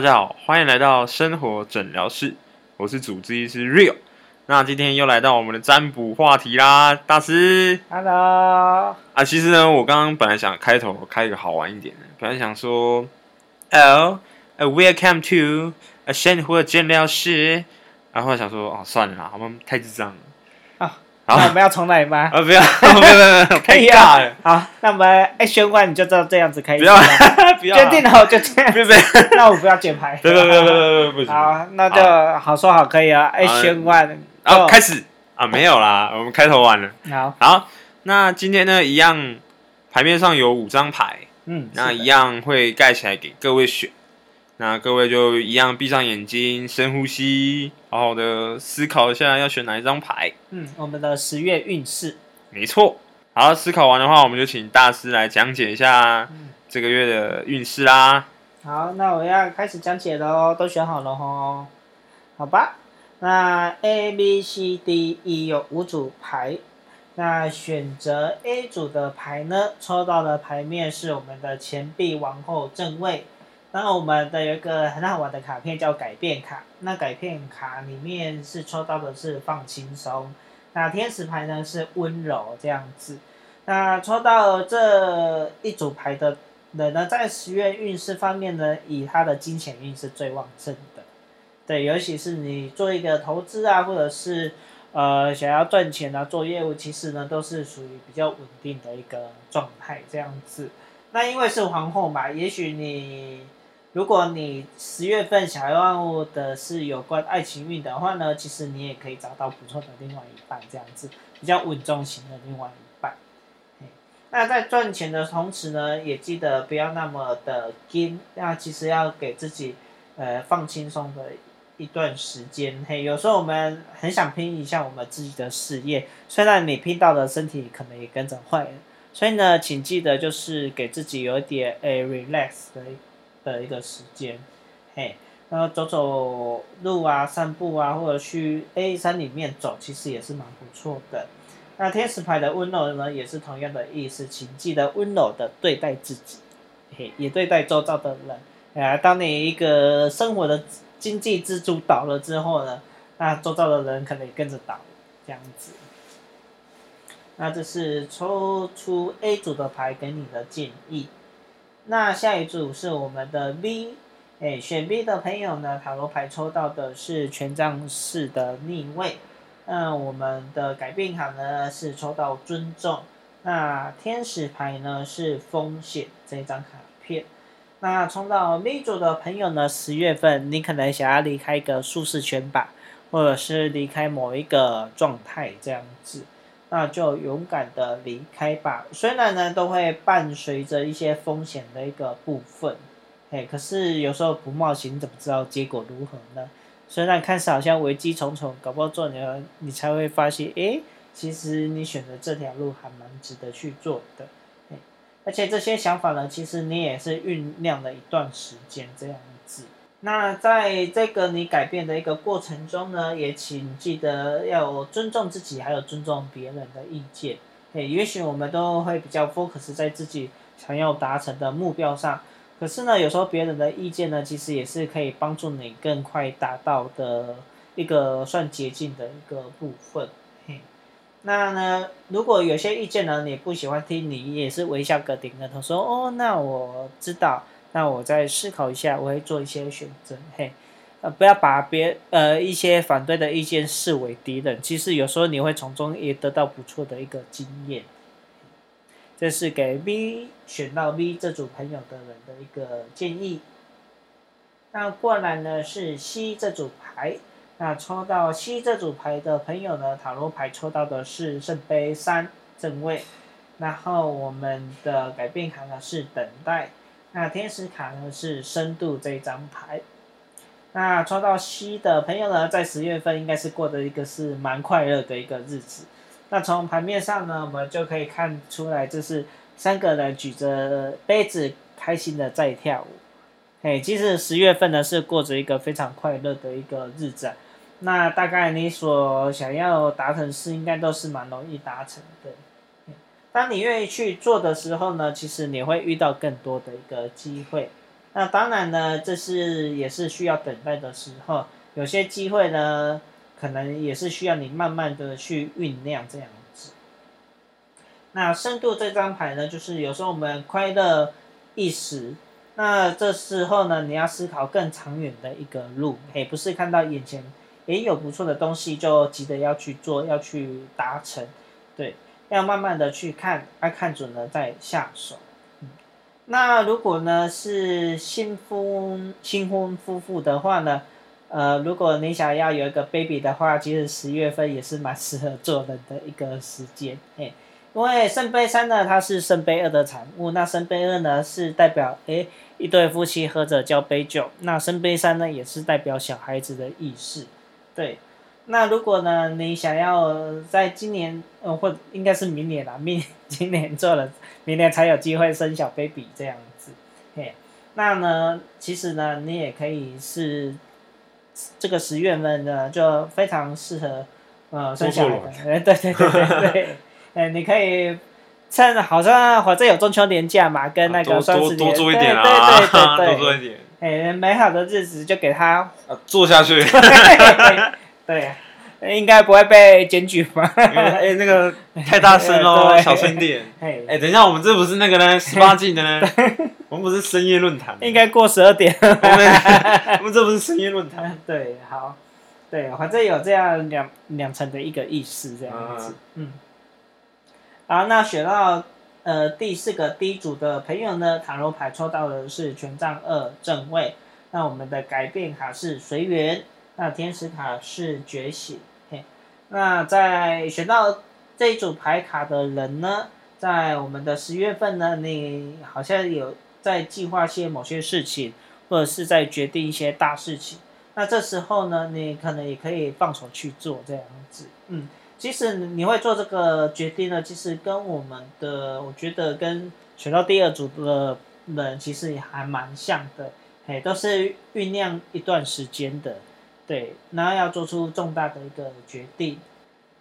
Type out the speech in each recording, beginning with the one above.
大家好，欢迎来到生活诊疗室，我是主治医师 Real。那今天又来到我们的占卜话题啦，大师。Hello，啊，其实呢，我刚刚本来想开头开一个好玩一点的，本来想说，Oh, uh, welcome to 呃生活诊疗室，然后想说，哦，算了啦，我们太智障了。啊好那我们要重来吗？啊，不要，不要，不要，不要，太可以啊，好，那我们哎宣完你就知道这样子可以不要 不要，决定了我就这样不，要，不要，那我不要剪牌。不要，不要，不要，不，不行。好，那就好说好可以啊。哎好宣完，然后哦开始啊，没有啦，我们开头完了。好，好，那今天呢，一样牌面上有五张牌，嗯，那一样会盖起来给各位选。那各位就一样闭上眼睛，深呼吸，好好的思考一下要选哪一张牌。嗯，我们的十月运势，没错，好，思考完的话，我们就请大师来讲解一下嗯这个月的运势啦。好，那我要开始讲解喽，都选好了吼，好吧？那 A、B、C、D、E 有五组牌，那选择 A 组的牌呢，抽到的牌面是我们的钱币王后正位。那我们的有一个很好玩的卡片叫改变卡，那改变卡里面是抽到的是放轻松，那天使牌呢是温柔这样子。那抽到这一组牌的人呢，在十月运势方面呢，以他的金钱运是最旺盛的。对，尤其是你做一个投资啊，或者是呃想要赚钱啊，做业务，其实呢都是属于比较稳定的一个状态这样子。那因为是皇后嘛，也许你如果你十月份想要的是有关爱情运的话呢，其实你也可以找到不错的另外一半，这样子比较稳重型的另外一半。那在赚钱的同时呢，也记得不要那么的紧，那其实要给自己呃放轻松的一段时间。嘿，有时候我们很想拼一下我们自己的事业，虽然你拼到的身体可能也跟着坏了，所以呢，请记得就是给自己有一点诶 relax 的的一个时间，嘿，然后走走路啊、散步啊，或者去 A 山里面走，其实也是蛮不错的。那天使牌的温柔呢，也是同样的意思，请记得温柔的对待自己，嘿，也对待周遭的人。哎，当你一个生活的经济支柱倒了之后呢，那周遭的人可能也跟着倒，这样子。那这是抽出 A 组的牌给你的建议。那下一组是我们的 B，哎，选 B 的朋友呢，塔罗牌抽到的是权杖四的逆位。那我们的改变卡呢是抽到尊重，那天使牌呢是风险这张卡片。那冲到 B 组的朋友呢，十月份你可能想要离开一个舒适圈吧，或者是离开某一个状态这样子。那就勇敢的离开吧。虽然呢，都会伴随着一些风险的一个部分，嘿，可是有时候不冒险，怎么知道结果如何呢？虽然看似好像危机重重，搞不好做你，你才会发现，诶，其实你选择这条路还蛮值得去做的。嘿，而且这些想法呢，其实你也是酝酿了一段时间这样。那在这个你改变的一个过程中呢，也请记得要尊重自己，还有尊重别人的意见。诶，也许我们都会比较 focus 在自己想要达成的目标上，可是呢，有时候别人的意见呢，其实也是可以帮助你更快达到的一个算捷径的一个部分。嘿，那呢，如果有些意见呢你不喜欢听，你也是微笑个点个头说哦，那我知道。那我再思考一下，我会做一些选择。嘿，呃，不要把别呃一些反对的意见视为敌人，其实有时候你会从中也得到不错的一个经验。这是给 B 选到 B 这组朋友的人的一个建议。那过来呢是 C 这组牌，那抽到 C 这组牌的朋友呢，塔罗牌抽到的是圣杯三正位，然后我们的改变卡呢是等待。那天使卡呢是深度这一张牌，那抽到 C 的朋友呢，在十月份应该是过的一个是蛮快乐的一个日子。那从牌面上呢，我们就可以看出来，这是三个人举着杯子，开心的在跳舞。嘿，其实十月份呢是过着一个非常快乐的一个日子、啊。那大概你所想要达成事，应该都是蛮容易达成的。当你愿意去做的时候呢，其实你会遇到更多的一个机会。那当然呢，这是也是需要等待的时候，有些机会呢，可能也是需要你慢慢的去酝酿这样子。那深度这张牌呢，就是有时候我们快乐一时，那这时候呢，你要思考更长远的一个路，也，不是看到眼前也有不错的东西就急着要去做，要去达成，对，要慢慢的去看，要看准了再下手。嗯那如果呢是新婚新婚夫妇的话呢，呃，如果你想要有一个 baby 的话，其实十月份也是蛮适合做人的一个时间，嘿，因为圣杯三呢它是圣杯二的产物，那圣杯二呢是代表诶一对夫妻喝着交杯酒，那圣杯三呢也是代表小孩子的意识，对。那如果呢，你想要在今年，呃，或应该是明年啦，明今年做了，明年才有机会生小 baby 这样子，嘿，那呢，其实呢，你也可以是这个十月份呢，就非常适合，呃，生小孩的，哎，对对对对对，哎，你可以趁好像反正有中秋年假嘛，跟那个双十点啊，对对对。多做一点，哎，美好的日子就给他做下去。对，应该不会被检举吧？哎，那个太大声喽，小声点。哎，等一下，我们这不是那个呢，十八禁的呢。我们不是深夜论坛。应该过十二点。我们我们这不是深夜论坛。对，好，对，反正有这样两两层的一个意思，这样子。嗯。好，那选到呃第四个第一组的朋友呢，塔罗牌抽到的是权杖二正位，那我们的改变卡是随缘。那天使卡是觉醒，嘿，那在选到这一组牌卡的人呢，在我们的十月份呢，你好像有在计划些某些事情，或者是在决定一些大事情。那这时候呢，你可能也可以放手去做这样子，嗯，其实你会做这个决定呢，其实跟我们的，我觉得跟选到第二组的人其实也还蛮像的，嘿，都是酝酿一段时间的。对，然后要做出重大的一个决定，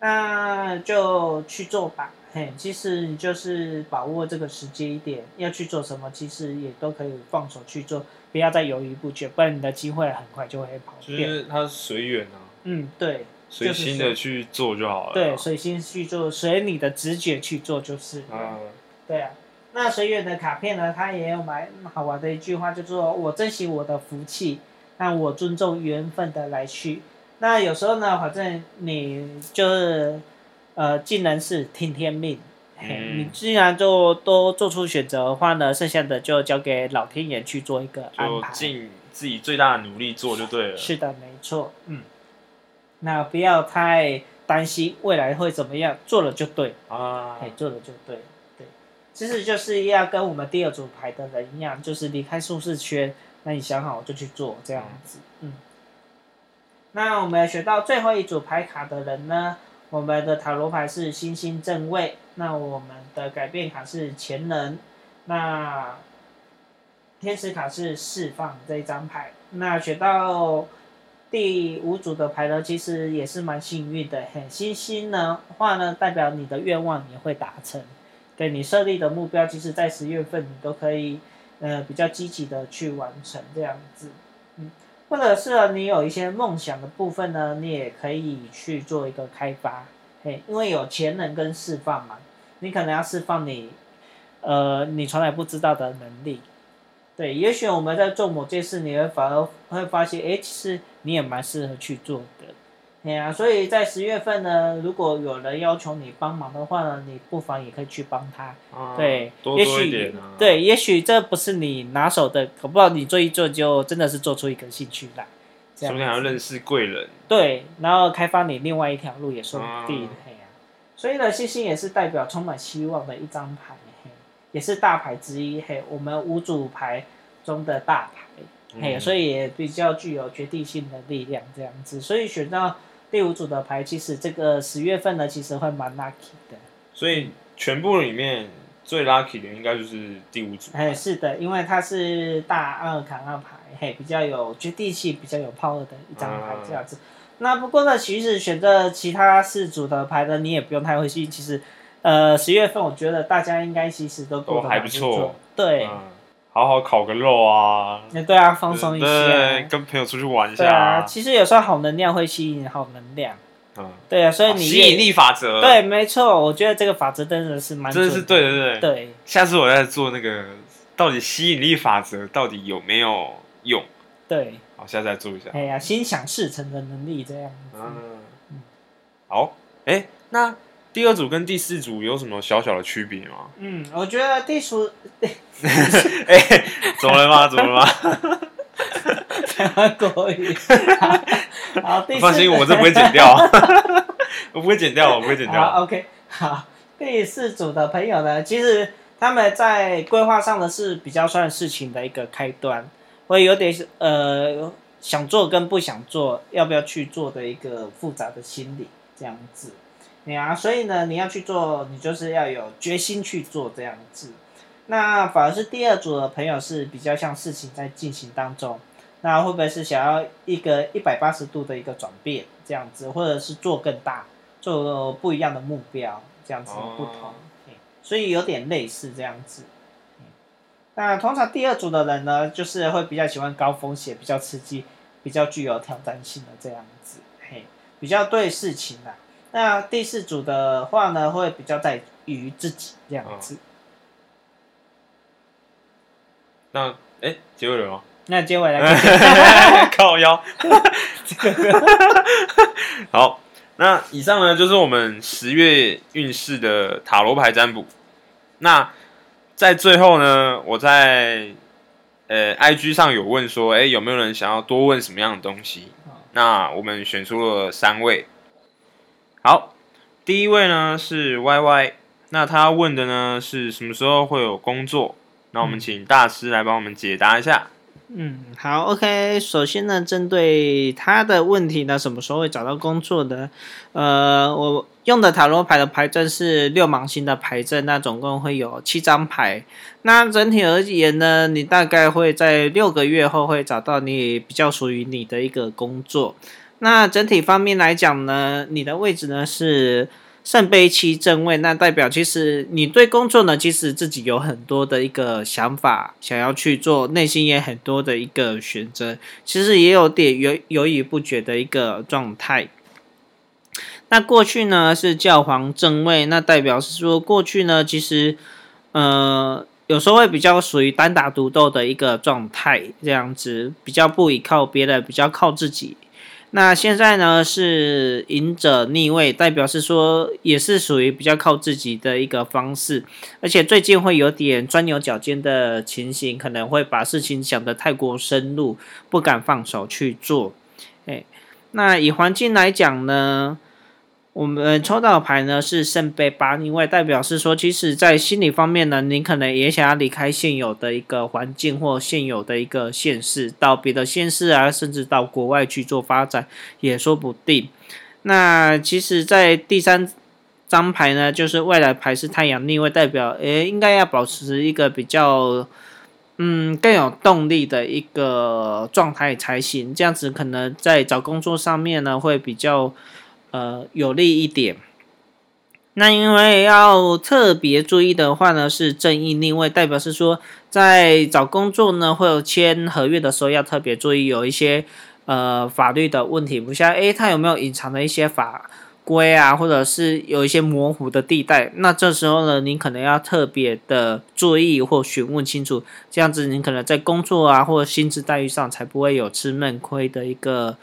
那就去做吧。嘿，其实你就是把握这个时间一点，要去做什么，其实也都可以放手去做，不要再犹豫不决，不然你的机会很快就会跑掉。就是它随缘啊。嗯，对，随心的去做就好了。对，随心去做，随你的直觉去做就是。啊。对啊，那随缘的卡片呢？它也有蛮好玩的一句话，就说我珍惜我的福气。那我尊重缘分的来去，那有时候呢，反正你就是，呃，尽人事听天命。你既然就都做出选择的话呢，剩下的就交给老天爷去做一个安排。尽自己最大的努力做就对了。是的，没错。嗯。那不要太担心未来会怎么样，做了就对。啊。哎，做了就对。对。其实就是要跟我们第二组牌的人一样，就是离开舒适圈。那你想好就去做这样子，嗯。那我们学到最后一组牌卡的人呢？我们的塔罗牌是星星正位，那我们的改变卡是前人，那天使卡是释放这一张牌。那学到第五组的牌呢，其实也是蛮幸运的。很，星星呢话呢，代表你的愿望也会达成，对你设立的目标，其实在十月份你都可以。呃，比较积极的去完成这样子，嗯，或者是你有一些梦想的部分呢，你也可以去做一个开发，嘿，因为有潜能跟释放嘛，你可能要释放你，呃，你从来不知道的能力，对，也许我们在做某件事，你会反而会发现，哎，其实你也蛮适合去做的。对啊，所以在十月份呢，如果有人要求你帮忙的话呢，你不妨也可以去帮他。啊对，多做一点啊。对，也许这不是你拿手的，可不知道你做一做就真的是做出一个兴趣来。说不定还要认识贵人。对，然后开发你另外一条路也说不定。嘿啊，所以呢，星星也是代表充满希望的一张牌，嘿，也是大牌之一，嘿，我们五组牌中的大牌，嘿，所以也比较具有决定性的力量，这样子，所以选到。第五组的牌，其实这个十月份呢，其实会蛮 lucky 的。所以全部里面最 lucky 的应该就是第五组。哎，是的，因为它是大二卡二牌，嘿，比较有接地气、比较有 power 的一张牌这样子。那不过呢，其实选择其他四组的牌呢，你也不用太灰心。其实，呃，十月份我觉得大家应该其实都过得还不错。对，好好烤个肉啊，那对啊，放松一对，下。跟朋友出去玩一对啊，下，其实有时候好能量会吸引好能量。嗯，对啊，所以你越吸引力法则，，对，没错，我觉得这个法则真的是蛮真的是准对的，对的。对下次我再做那个，到底吸引力法则到底有没有用？对，好，下次再做一下。哎呀，心想事成的能力这样子。嗯，好，哎，那第二组跟第四组有什么小小的区别吗？嗯，我觉得地鼠 哎，怎么了吗？怎么了吗？台湾国语。好，好第四放心，我这 不会剪掉，我不会剪掉，我不会剪好掉。，OK，好，第四组的朋友呢，其实他们在规划上的是比较算事情的一个开端，会有点呃想做跟不想做，要不要去做的一个复杂的心理这样子。对啊，所以呢，你要去做，你就是要有决心去做这样子。那反而是第二组的朋友是比较像事情在进行当中，那会不会是想要一个一百八十度的一个转变这样子，或者是做更大，做不一样的目标这样子不同，所以有点类似这样子。嗯那通常第二组的人呢，就是会比较喜欢高风险、比较刺激、比较具有挑战性的这样子，嘿，比较对事情啦。那第四组的话呢，会比较在于自己这样子。那哎，结尾了吗？那结尾来看 靠腰。好，那以上呢就是我们十月运势的塔罗牌占卜。那在最后呢，我在呃 IG 上有问说，哎，有没有人想要多问什么样的东西？那我们选出了三位。好，第一位呢是 Y Y，那他问的呢是什么时候会有工作？那我们请大师来帮我们解答一下。嗯，好，OK。首先呢，针对他的问题呢，什么时候会找到工作的？呃，我用的塔罗牌的牌阵是六芒星的牌阵，那总共会有七张牌。那整体而言呢，你大概会在六个月后会找到你比较属于你的一个工作。那整体方面来讲呢，你的位置呢是圣杯七正位，那代表其实你对工作呢，其实自己有很多的一个想法，想要去做，内心也很多的一个选择，其实也有点犹犹豫不决的一个状态。那过去呢是教皇正位，那代表是说过去呢，其实呃有时候会比较属于单打独斗的一个状态，这样子比较不依靠别人，比较靠自己。那现在呢是隐者逆位，代表是说也是属于比较靠自己的一个方式，而且最近会有点钻牛角尖的情形，可能会把事情想得太过深入，不敢放手去做。哎，那以环境来讲呢，我们抽到的牌呢是圣杯八逆位，代表是说，其实在心理方面呢，你可能也想要离开现有的一个环境或现有的一个县市，到别的县市啊，甚至到国外去做发展，也说不定。那其实，在第三张牌呢，就是未来牌是太阳逆位，代表诶，应该要保持一个比较。嗯，更有动力的一个状态才行，这样子可能在找工作上面呢会比较呃有利一点。那因为要特别注意的话呢，是正义逆位，代表是说在找工作呢会有签合约的时候要特别注意有一些呃法律的问题，不像诶他有没有隐藏的一些法规啊，或者是有一些模糊的地带，那这时候呢，你可能要特别的注意或询问清楚，这样子你可能在工作啊或薪资待遇上才不会有吃闷亏的一个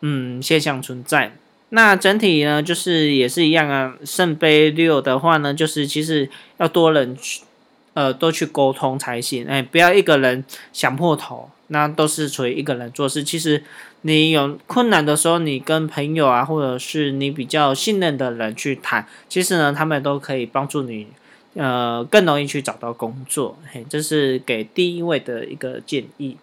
嗯现象存在。那整体呢，就是也是一样啊。圣杯六的话呢，就是其实要多人去，呃，多去沟通才行。哎，不要一个人想破头，那都是属于一个人做事。其实你有困难的时候，你跟朋友啊，或者是你比较信任的人去谈，其实呢，他们都可以帮助你，呃，更容易去找到工作。嘿，这是给第一位的一个建议。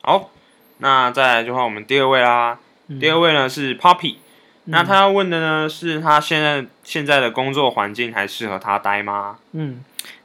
好，那再来就换我们第二位啦。第二位呢是 Poppy，、那他要问的呢是他现在现在的工作环境还适合他待吗？嗯，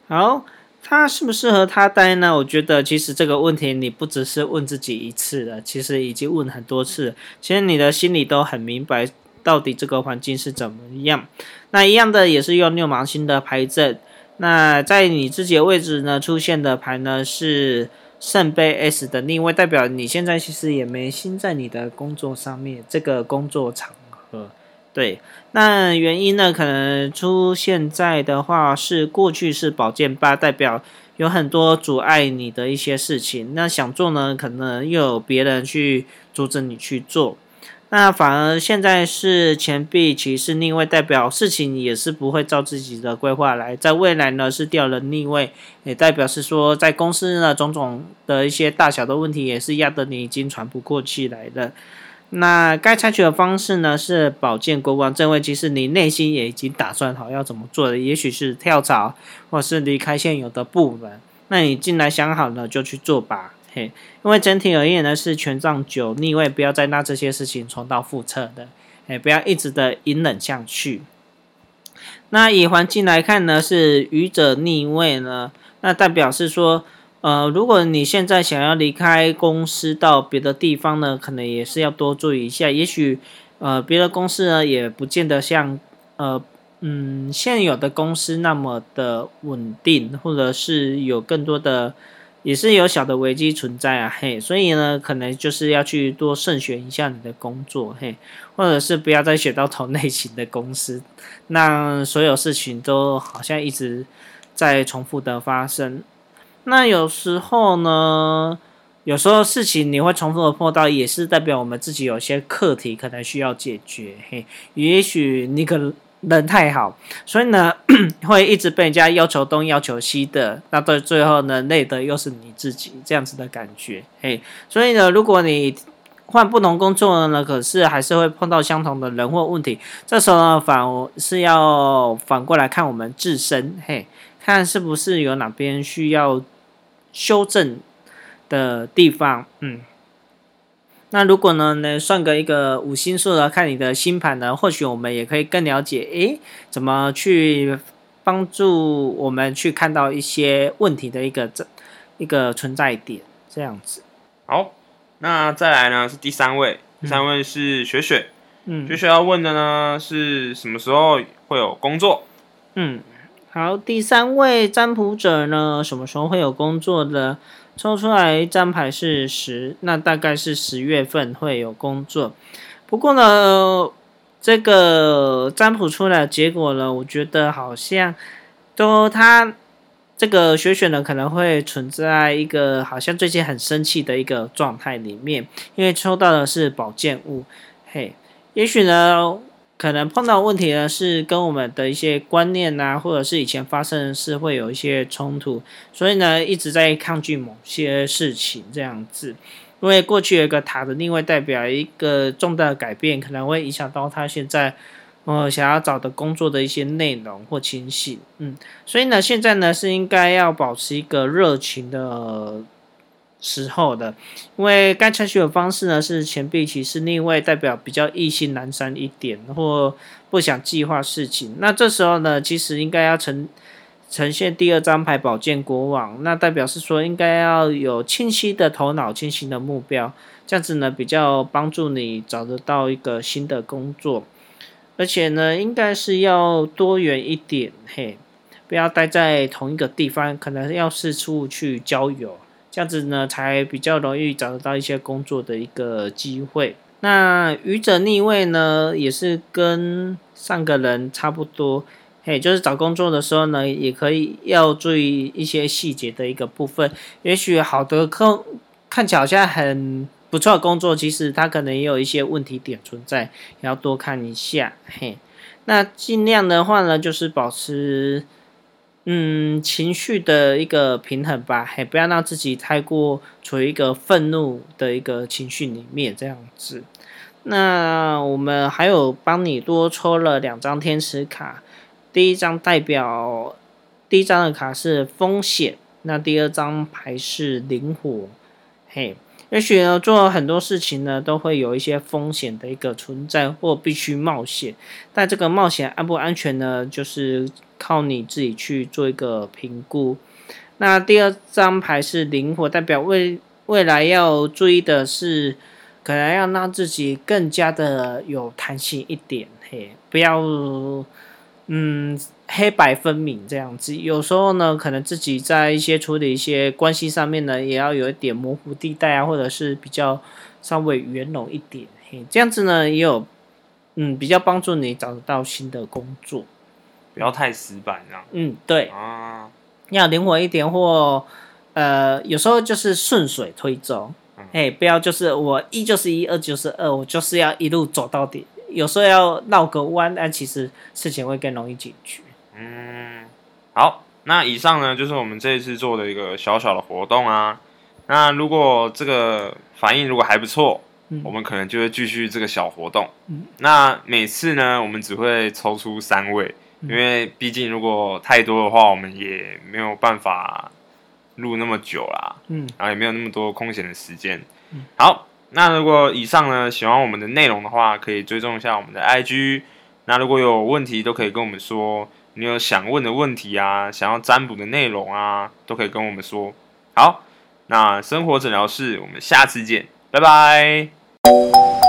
好，他适不适合他待呢？我觉得其实这个问题你不只是问自己一次了，其实已经问很多次了。其实你的心里都很明白，到底这个环境是怎么样。那一样的也是用六芒星的牌阵，那在你自己的位置呢出现的牌呢是圣杯 S 的逆位，代表你现在其实也没心在你的工作上面，这个工作场合。对，那原因呢可能出现在的话是过去是宝剑八，代表有很多阻碍你的一些事情。那想做呢，可能又有别人去阻止你去做。那反而现在是钱币骑士逆位，代表事情也是不会照自己的规划来。在未来呢是掉了逆位，也代表是说在公司呢种种的一些大小的问题也是压得你已经喘不过气来了。那该采取的方式呢是保健国王正位，其实你内心也已经打算好要怎么做的，也许是跳槽，或是离开现有的部门。那你进来想好了就去做吧。嘿，因为整体而言呢，是权杖九逆位，不要再让这些事情重蹈覆辙的，哎，不要一直的隐忍下去。那以环境来看呢，是愚者逆位呢，那代表是说，呃，如果你现在想要离开公司到别的地方呢，可能也是要多注意一下，也许，呃，别的公司呢，也不见得像，呃，嗯，现有的公司那么的稳定，或者是有更多的。也是有小的危机存在啊，嘿，所以呢，可能就是要去多慎选一下你的工作，嘿，或者是不要再选到同类型的公司，那所有事情都好像一直在重复的发生。那有时候呢，有时候事情你会重复的碰到，也是代表我们自己有些课题可能需要解决，嘿，也许你可。人太好，所以呢，会一直被人家要求东要求西的，那到最后呢，累的又是你自己，这样子的感觉，嘿，所以呢，如果你换不同工作呢，可是还是会碰到相同的人或问题，这时候呢，反而是要反过来看我们自身，嘿，看是不是有哪边需要修正的地方，嗯。那如果呢，能算个一个五星数的，看你的星盘呢，或许我们也可以更了解，诶，怎么去帮助我们去看到一些问题的一个这一个存在点，这样子。好，那再来呢是第三位，第三位是雪雪，嗯，雪雪要问的呢是什么时候会有工作？嗯，好，第三位占卜者呢，什么时候会有工作的？抽出来一张牌是十，那大概是十月份会有工作。不过呢，这个占卜出来的结果呢，我觉得好像都他这个学选呢可能会存在一个好像最近很生气的一个状态里面，因为抽到的是宝剑五，嘿，也许呢。可能碰到问题呢，是跟我们的一些观念呐，或者是以前发生的事会有一些冲突，所以呢一直在抗拒某些事情这样子。因为过去有一个塔的另外代表一个重大的改变，可能会影响到他现在呃想要找的工作的一些内容或情形。嗯，所以呢现在呢是应该要保持一个热情的。时候的，因为该采取的方式呢是钱币骑士逆位，代表比较意兴阑珊一点，或不想计划事情。那这时候呢，其实应该要呈呈现第二张牌宝剑国王，那代表是说应该要有清晰的头脑、清晰的目标，这样子呢比较帮助你找得到一个新的工作，而且呢应该是要多元一点，嘿，不要待在同一个地方，可能要四处去郊游。这样子呢，才比较容易找得到一些工作的一个机会。那愚者逆位呢，也是跟上个人差不多，嘿，就是找工作的时候呢，也可以要注意一些细节的一个部分。也许好的看看起来好像很不错的工作，其实它可能也有一些问题点存在，要多看一下，嘿。那尽量的话呢，就是保持。嗯，情绪的一个平衡吧，嘿，不要让自己太过处于一个愤怒的一个情绪里面，这样子。那我们还有帮你多抽了两张天使卡，第一张代表第一张的卡是风险，那第二张牌是灵活，嘿。也许呢，做很多事情呢，都会有一些风险的一个存在，或必须冒险。但这个冒险安不安全呢？就是靠你自己去做一个评估。那第二张牌是灵活，代表未未来要注意的是，可能要让自己更加的有弹性一点，嘿，不要嗯黑白分明这样子。有时候呢，可能自己在一些处理一些关系上面呢，也要有一点模糊地带啊，或者是比较稍微圆融一点。嘿，这样子呢，也有嗯比较帮助你找得到新的工作。不要太死板这样嗯，对，啊。要灵活一点或呃，有时候就是顺水推舟。嗯哎，不要就是我一就是一，二就是二，我就是要一路走到底。有时候要绕个弯，但其实事情会更容易解决。嗯，好，那以上呢就是我们这一次做的一个小小的活动啊。那如果这个反应如果还不错，嗯我们可能就会继续这个小活动。嗯那每次呢，我们只会抽出三位，嗯因为毕竟如果太多的话，我们也没有办法录那么久啦，嗯然后也没有那么多空闲的时间。嗯好，那如果以上呢喜欢我们的内容的话，可以追踪一下我们的 IG。那如果有问题，都可以跟我们说。你有想问的问题啊，想要占卜的内容啊，都可以跟我们说。好，那生活诊疗室，我们下次见，拜拜。